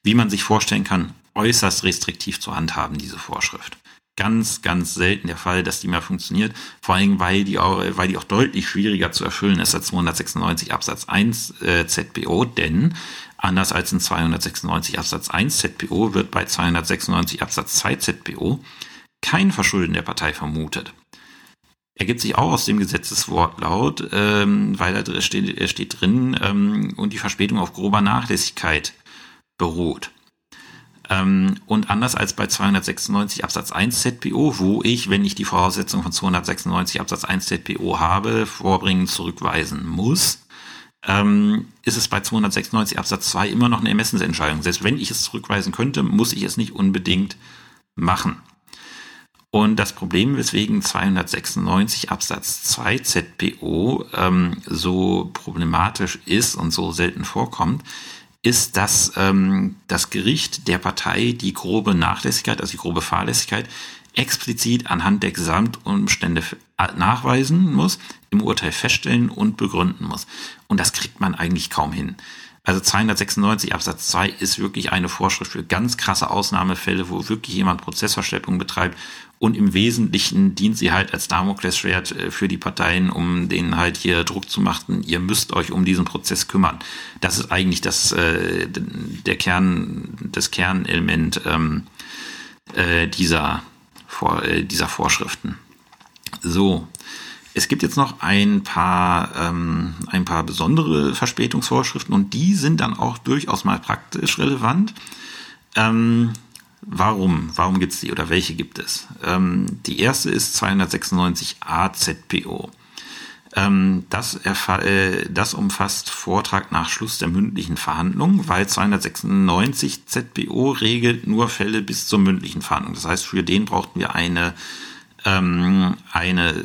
Wie man sich vorstellen kann, äußerst restriktiv zu handhaben, diese Vorschrift. Ganz, ganz selten der Fall, dass die mal funktioniert. Vor allem, weil die auch, weil die auch deutlich schwieriger zu erfüllen ist als 296 Absatz 1 äh, ZBO, denn anders als in 296 Absatz 1 ZBO wird bei 296 Absatz 2 ZBO kein Verschulden der Partei vermutet. Ergibt sich auch aus dem Gesetzeswortlaut, ähm, weil da steht, steht drin, ähm, und die Verspätung auf grober Nachlässigkeit beruht. Ähm, und anders als bei 296 Absatz 1 ZPO, wo ich, wenn ich die Voraussetzung von 296 Absatz 1 ZPO habe, vorbringen, zurückweisen muss, ähm, ist es bei 296 Absatz 2 immer noch eine Ermessensentscheidung. Selbst wenn ich es zurückweisen könnte, muss ich es nicht unbedingt machen. Und das Problem, weswegen 296 Absatz 2 ZPO ähm, so problematisch ist und so selten vorkommt, ist, dass ähm, das Gericht der Partei die grobe Nachlässigkeit, also die grobe Fahrlässigkeit, explizit anhand der Gesamtumstände nachweisen muss, im Urteil feststellen und begründen muss. Und das kriegt man eigentlich kaum hin. Also 296 Absatz 2 ist wirklich eine Vorschrift für ganz krasse Ausnahmefälle, wo wirklich jemand Prozessverschleppung betreibt und im Wesentlichen dient sie halt als Damoklesschwert äh, für die Parteien, um denen halt hier Druck zu machen, ihr müsst euch um diesen Prozess kümmern. Das ist eigentlich das, äh, der Kern, das Kernelement ähm, äh, dieser, vor, äh, dieser Vorschriften. So, es gibt jetzt noch ein paar, ähm, ein paar besondere Verspätungsvorschriften und die sind dann auch durchaus mal praktisch relevant. Ähm, warum? Warum gibt es die oder welche gibt es? Ähm, die erste ist 296 AZPO. Ähm, das, äh, das umfasst Vortrag nach Schluss der mündlichen Verhandlung, weil 296 ZBO regelt nur Fälle bis zur mündlichen Verhandlung. Das heißt, für den brauchten wir eine ähm, eine,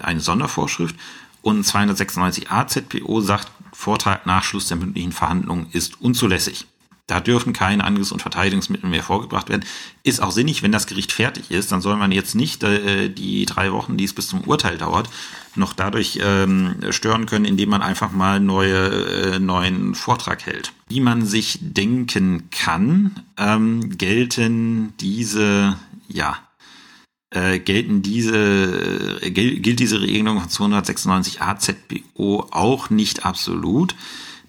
eine Sondervorschrift und 296a ZPO sagt, Vortrag nach Schluss der mündlichen Verhandlung ist unzulässig. Da dürfen keine Angriffs- und Verteidigungsmittel mehr vorgebracht werden. Ist auch sinnig, wenn das Gericht fertig ist, dann soll man jetzt nicht äh, die drei Wochen, die es bis zum Urteil dauert, noch dadurch ähm, stören können, indem man einfach mal neue, äh, neuen Vortrag hält. Wie man sich denken kann, ähm, gelten diese, ja, äh, gelten diese, äh, gilt diese Regelung von 296 AZBO auch nicht absolut.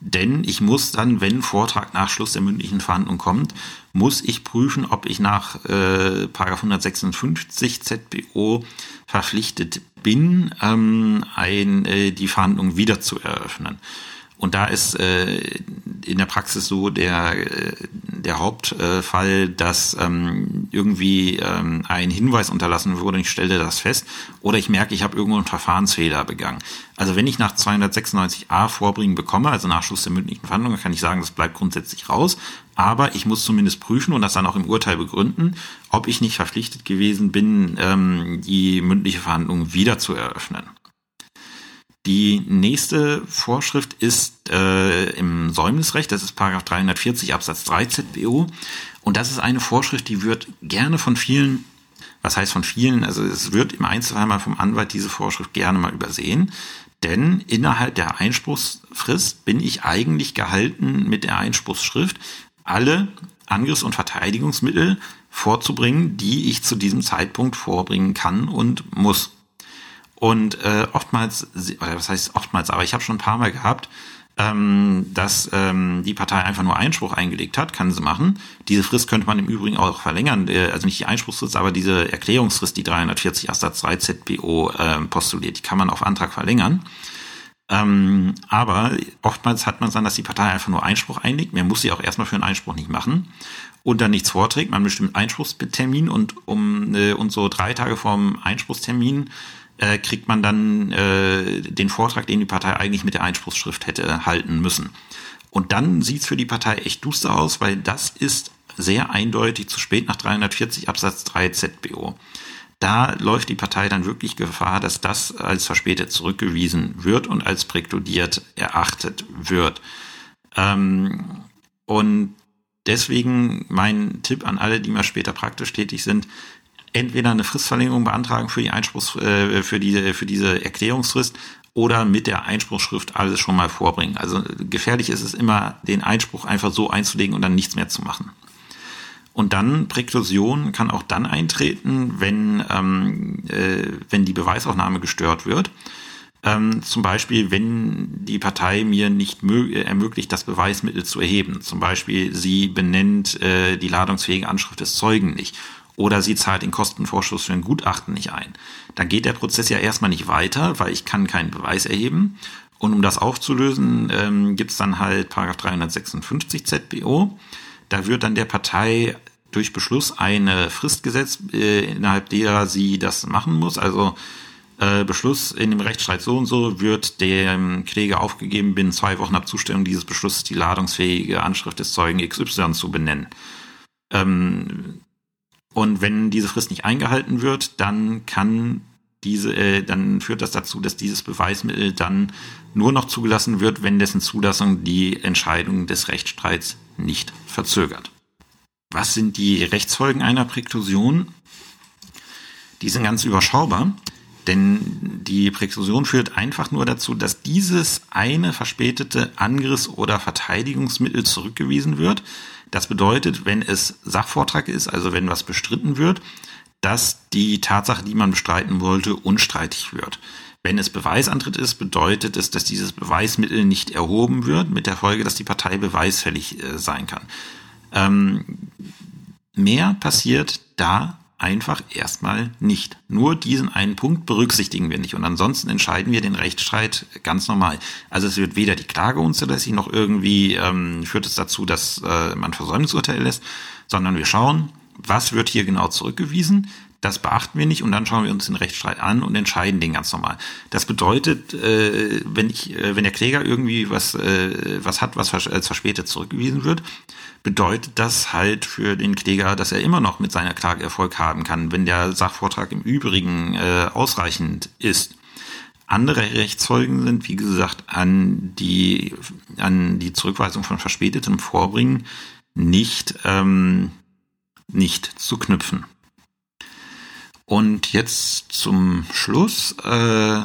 Denn ich muss dann, wenn Vortrag nach Schluss der mündlichen Verhandlung kommt, muss ich prüfen, ob ich nach äh, 156 ZBO verpflichtet bin, ähm, ein, äh, die Verhandlung wieder zu eröffnen. Und da ist äh, in der Praxis so der, äh, der Hauptfall, dass ähm, irgendwie ähm, ein Hinweis unterlassen wurde und ich stelle das fest oder ich merke, ich habe irgendwo einen Verfahrensfehler begangen. Also wenn ich nach 296a Vorbringen bekomme, also nach Schluss der mündlichen Verhandlung, kann ich sagen, das bleibt grundsätzlich raus, aber ich muss zumindest prüfen und das dann auch im Urteil begründen, ob ich nicht verpflichtet gewesen bin, ähm, die mündliche Verhandlung wieder zu eröffnen. Die nächste Vorschrift ist äh, im Säumnisrecht, das ist Paragraph 340 Absatz 3 ZBO. Und das ist eine Vorschrift, die wird gerne von vielen Was heißt von vielen? Also es wird im Einzelfall mal vom Anwalt diese Vorschrift gerne mal übersehen. Denn innerhalb der Einspruchsfrist bin ich eigentlich gehalten, mit der Einspruchsschrift alle Angriffs- und Verteidigungsmittel vorzubringen, die ich zu diesem Zeitpunkt vorbringen kann und muss. Und äh, oftmals, oder was heißt oftmals, aber ich habe schon ein paar Mal gehabt, ähm, dass ähm, die Partei einfach nur Einspruch eingelegt hat, kann sie machen. Diese Frist könnte man im Übrigen auch verlängern, äh, also nicht die Einspruchsfrist, aber diese Erklärungsfrist, die 340 Absatz 3 ZBO äh, postuliert, die kann man auf Antrag verlängern. Ähm, aber oftmals hat man dann, dass die Partei einfach nur Einspruch einlegt. Mehr muss sie auch erstmal für einen Einspruch nicht machen und dann nichts vorträgt. Man bestimmt Einspruchstermin und um äh, und so drei Tage vorm Einspruchstermin äh, kriegt man dann äh, den Vortrag, den die Partei eigentlich mit der Einspruchsschrift hätte halten müssen. Und dann sieht's für die Partei echt duster aus, weil das ist sehr eindeutig zu spät nach 340 Absatz 3 ZBO da läuft die Partei dann wirklich Gefahr, dass das als verspätet zurückgewiesen wird und als präkludiert erachtet wird. Ähm, und deswegen mein Tipp an alle, die mal später praktisch tätig sind, entweder eine Fristverlängerung beantragen für die Einspruchs, äh, für diese, für diese Erklärungsfrist oder mit der Einspruchsschrift alles schon mal vorbringen. Also gefährlich ist es immer, den Einspruch einfach so einzulegen und dann nichts mehr zu machen. Und dann Präklusion kann auch dann eintreten, wenn, ähm, äh, wenn die Beweisaufnahme gestört wird. Ähm, zum Beispiel, wenn die Partei mir nicht ermöglicht, das Beweismittel zu erheben. Zum Beispiel, sie benennt äh, die ladungsfähige Anschrift des Zeugen nicht oder sie zahlt den Kostenvorschuss für ein Gutachten nicht ein. Dann geht der Prozess ja erstmal nicht weiter, weil ich kann keinen Beweis erheben. Und um das aufzulösen, ähm, gibt es dann halt Paragraph 356 ZBO. Da wird dann der Partei durch Beschluss eine Frist gesetzt, äh, innerhalb derer sie das machen muss. Also äh, Beschluss in dem Rechtsstreit so und so wird dem Kläger aufgegeben, binnen zwei Wochen ab Zustellung dieses Beschlusses die ladungsfähige Anschrift des Zeugen XY zu benennen. Ähm, und wenn diese Frist nicht eingehalten wird, dann kann diese, äh, dann führt das dazu, dass dieses Beweismittel dann nur noch zugelassen wird, wenn dessen Zulassung die Entscheidung des Rechtsstreits nicht verzögert. Was sind die Rechtsfolgen einer Präklusion? Die sind ganz überschaubar, denn die Präklusion führt einfach nur dazu, dass dieses eine verspätete Angriffs- oder Verteidigungsmittel zurückgewiesen wird. Das bedeutet, wenn es Sachvortrag ist, also wenn was bestritten wird, dass die Tatsache, die man bestreiten wollte, unstreitig wird. Wenn es Beweisantritt ist, bedeutet es, dass dieses Beweismittel nicht erhoben wird, mit der Folge, dass die Partei beweisfällig äh, sein kann. Ähm, mehr passiert da einfach erstmal nicht. Nur diesen einen Punkt berücksichtigen wir nicht und ansonsten entscheiden wir den Rechtsstreit ganz normal. Also es wird weder die Klage unzulässig noch irgendwie ähm, führt es dazu, dass äh, man Versäumnisurteil lässt, sondern wir schauen, was wird hier genau zurückgewiesen, das beachten wir nicht und dann schauen wir uns den Rechtsstreit an und entscheiden den ganz normal. Das bedeutet, äh, wenn ich, äh, wenn der Kläger irgendwie was, äh, was hat, was als verspätet zurückgewiesen wird, bedeutet das halt für den Kläger, dass er immer noch mit seiner Klage Erfolg haben kann, wenn der Sachvortrag im Übrigen äh, ausreichend ist. Andere Rechtsfolgen sind, wie gesagt, an die, an die Zurückweisung von verspätetem Vorbringen nicht, ähm, nicht zu knüpfen. Und jetzt zum Schluss äh,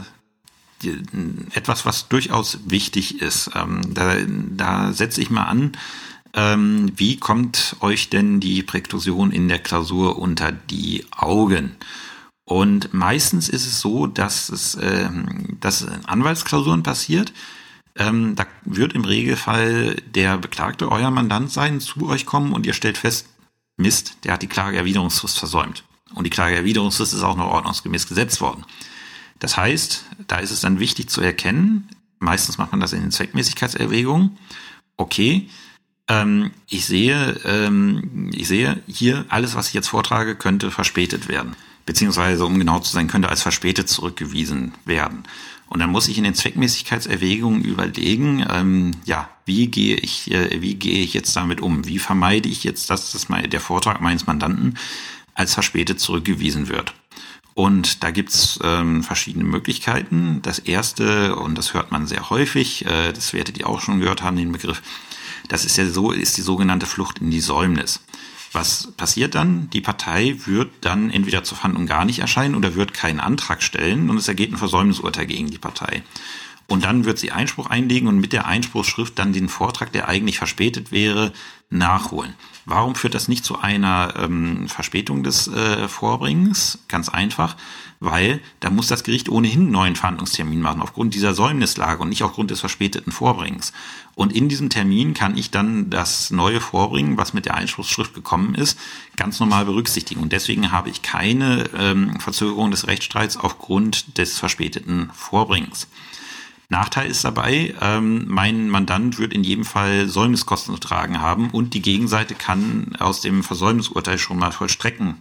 etwas, was durchaus wichtig ist. Ähm, da, da setze ich mal an, ähm, wie kommt euch denn die Präklusion in der Klausur unter die Augen? Und meistens ist es so, dass es äh, dass in Anwaltsklausuren passiert. Ähm, da wird im Regelfall der Beklagte, euer Mandant sein, zu euch kommen und ihr stellt fest, Mist, der hat die Klageerwiderungsfrist versäumt. Und die Klageerwiderungsfrist ist auch noch ordnungsgemäß gesetzt worden. Das heißt, da ist es dann wichtig zu erkennen, meistens macht man das in den Zweckmäßigkeitserwägungen, okay, ähm, ich sehe, ähm, ich sehe hier alles, was ich jetzt vortrage, könnte verspätet werden. Beziehungsweise, um genau zu sein, könnte als verspätet zurückgewiesen werden. Und dann muss ich in den Zweckmäßigkeitserwägungen überlegen, ähm, ja, wie gehe ich, äh, wie gehe ich jetzt damit um? Wie vermeide ich jetzt, dass das mal der Vortrag meines Mandanten als verspätet zurückgewiesen wird. Und da gibt's ähm, verschiedene Möglichkeiten. Das erste, und das hört man sehr häufig, äh, das werdet ihr auch schon gehört haben, den Begriff, das ist ja so, ist die sogenannte Flucht in die Säumnis. Was passiert dann? Die Partei wird dann entweder zur Verhandlung gar nicht erscheinen oder wird keinen Antrag stellen und es ergeht ein Versäumnisurteil gegen die Partei. Und dann wird sie Einspruch einlegen und mit der Einspruchsschrift dann den Vortrag, der eigentlich verspätet wäre, nachholen. Warum führt das nicht zu einer ähm, Verspätung des äh, Vorbringens? Ganz einfach, weil da muss das Gericht ohnehin einen neuen Verhandlungstermin machen, aufgrund dieser Säumnislage und nicht aufgrund des verspäteten Vorbringens. Und in diesem Termin kann ich dann das neue Vorbringen, was mit der Einspruchsschrift gekommen ist, ganz normal berücksichtigen. Und deswegen habe ich keine ähm, Verzögerung des Rechtsstreits aufgrund des verspäteten Vorbringens. Nachteil ist dabei, ähm, mein Mandant wird in jedem Fall Säumniskosten zu tragen haben und die Gegenseite kann aus dem Versäumnisurteil schon mal vollstrecken.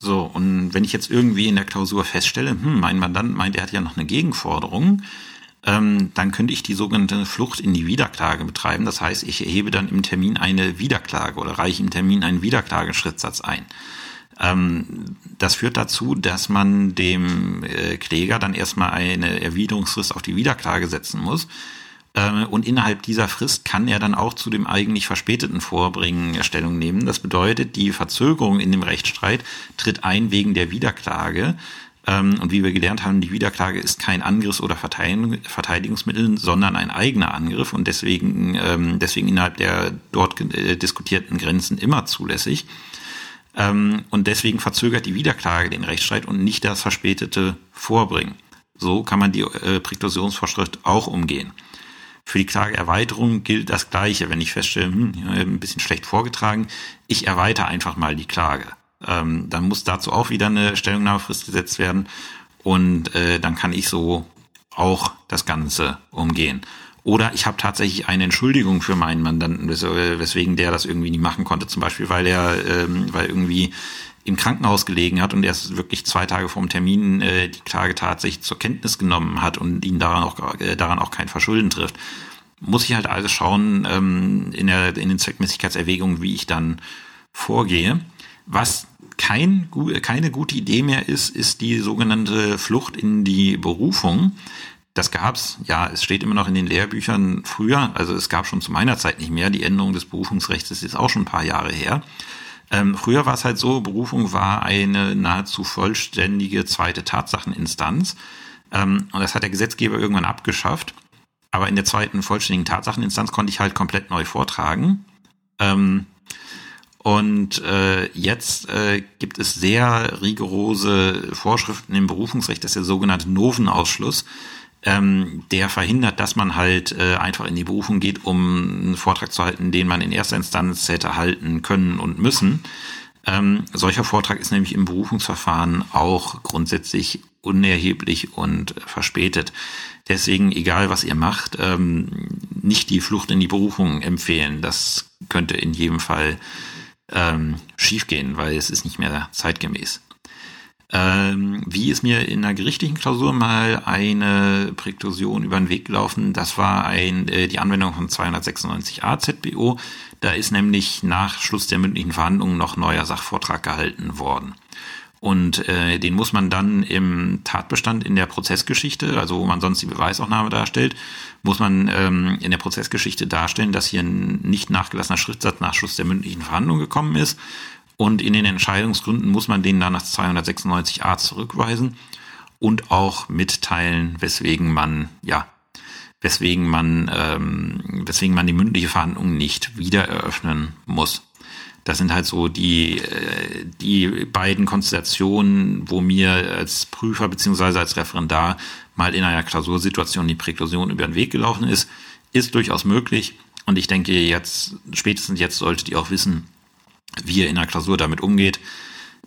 So, und wenn ich jetzt irgendwie in der Klausur feststelle, hm, mein Mandant meint, er hat ja noch eine Gegenforderung, ähm, dann könnte ich die sogenannte Flucht in die Wiederklage betreiben. Das heißt, ich erhebe dann im Termin eine Wiederklage oder reiche im Termin einen Wiederklageschrittsatz ein. Ähm, das führt dazu, dass man dem äh, Kläger dann erstmal eine Erwiderungsfrist auf die Wiederklage setzen muss. Äh, und innerhalb dieser Frist kann er dann auch zu dem eigentlich verspäteten Vorbringen Stellung nehmen. Das bedeutet, die Verzögerung in dem Rechtsstreit tritt ein wegen der Wiederklage. Ähm, und wie wir gelernt haben, die Wiederklage ist kein Angriffs- oder Verteidigungsmittel, sondern ein eigener Angriff und deswegen, ähm, deswegen innerhalb der dort äh, diskutierten Grenzen immer zulässig. Ähm, und deswegen verzögert die Wiederklage den Rechtsstreit und nicht das verspätete Vorbringen. So kann man die äh, Präklusionsvorschrift auch umgehen. Für die Klageerweiterung gilt das Gleiche. Wenn ich feststelle, hm, ein bisschen schlecht vorgetragen, ich erweitere einfach mal die Klage. Ähm, dann muss dazu auch wieder eine Stellungnahmefrist gesetzt werden und äh, dann kann ich so auch das Ganze umgehen. Oder ich habe tatsächlich eine Entschuldigung für meinen Mandanten, weswegen der das irgendwie nie machen konnte. Zum Beispiel, weil er, ähm, weil irgendwie im Krankenhaus gelegen hat und erst wirklich zwei Tage vorm Termin äh, die Klage tatsächlich zur Kenntnis genommen hat und ihn daran auch, äh, daran auch kein Verschulden trifft. Muss ich halt also schauen ähm, in, der, in den Zweckmäßigkeitserwägungen, wie ich dann vorgehe. Was kein, keine gute Idee mehr ist, ist die sogenannte Flucht in die Berufung. Das gab's, ja, es steht immer noch in den Lehrbüchern früher, also es gab schon zu meiner Zeit nicht mehr. Die Änderung des Berufungsrechts ist auch schon ein paar Jahre her. Ähm, früher war es halt so, Berufung war eine nahezu vollständige zweite Tatsacheninstanz. Ähm, und das hat der Gesetzgeber irgendwann abgeschafft. Aber in der zweiten vollständigen Tatsacheninstanz konnte ich halt komplett neu vortragen. Ähm, und äh, jetzt äh, gibt es sehr rigorose Vorschriften im Berufungsrecht, das ist der sogenannte Novenausschluss ähm, der verhindert, dass man halt äh, einfach in die Berufung geht, um einen Vortrag zu halten, den man in erster Instanz hätte halten können und müssen. Ähm, solcher Vortrag ist nämlich im Berufungsverfahren auch grundsätzlich unerheblich und verspätet. Deswegen, egal was ihr macht, ähm, nicht die Flucht in die Berufung empfehlen. Das könnte in jedem Fall ähm, schiefgehen, weil es ist nicht mehr zeitgemäß. Ähm, wie ist mir in einer gerichtlichen Klausur mal eine Präklusion über den Weg gelaufen? Das war ein, äh, die Anwendung von 296a ZBO. Da ist nämlich nach Schluss der mündlichen Verhandlungen noch neuer Sachvortrag gehalten worden. Und äh, den muss man dann im Tatbestand in der Prozessgeschichte, also wo man sonst die Beweisaufnahme darstellt, muss man ähm, in der Prozessgeschichte darstellen, dass hier ein nicht nachgelassener Schriftsatz nach Schluss der mündlichen Verhandlung gekommen ist und in den Entscheidungsgründen muss man den dann nach 296a zurückweisen und auch mitteilen, weswegen man, ja, weswegen man, ähm, weswegen man die mündliche Verhandlung nicht wieder eröffnen muss. Das sind halt so die, äh, die beiden Konstellationen, wo mir als Prüfer beziehungsweise als Referendar mal in einer Klausursituation die Präklusion über den Weg gelaufen ist, ist durchaus möglich. Und ich denke jetzt, spätestens jetzt solltet ihr auch wissen, wie er in der Klausur damit umgeht.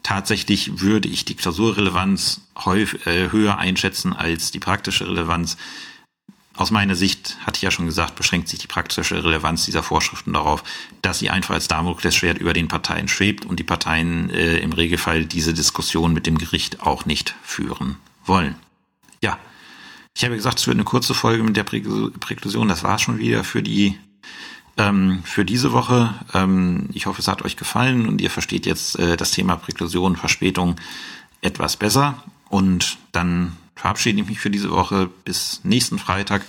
Tatsächlich würde ich die Klausurrelevanz häufig, äh, höher einschätzen als die praktische Relevanz. Aus meiner Sicht, hatte ich ja schon gesagt, beschränkt sich die praktische Relevanz dieser Vorschriften darauf, dass sie einfach als Damoklesschwert über den Parteien schwebt und die Parteien äh, im Regelfall diese Diskussion mit dem Gericht auch nicht führen wollen. Ja, ich habe gesagt, es wird eine kurze Folge mit der Präklusion. Das war schon wieder für die ähm, für diese Woche. Ähm, ich hoffe, es hat euch gefallen und ihr versteht jetzt äh, das Thema Präklusion, Verspätung etwas besser. Und dann verabschiede ich mich für diese Woche bis nächsten Freitag.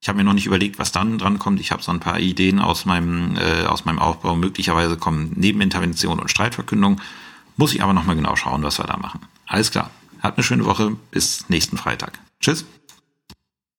Ich habe mir noch nicht überlegt, was dann dran kommt. Ich habe so ein paar Ideen aus meinem, äh, aus meinem Aufbau. Möglicherweise kommen Nebenintervention und Streitverkündung. Muss ich aber nochmal genau schauen, was wir da machen. Alles klar. Habt eine schöne Woche. Bis nächsten Freitag. Tschüss.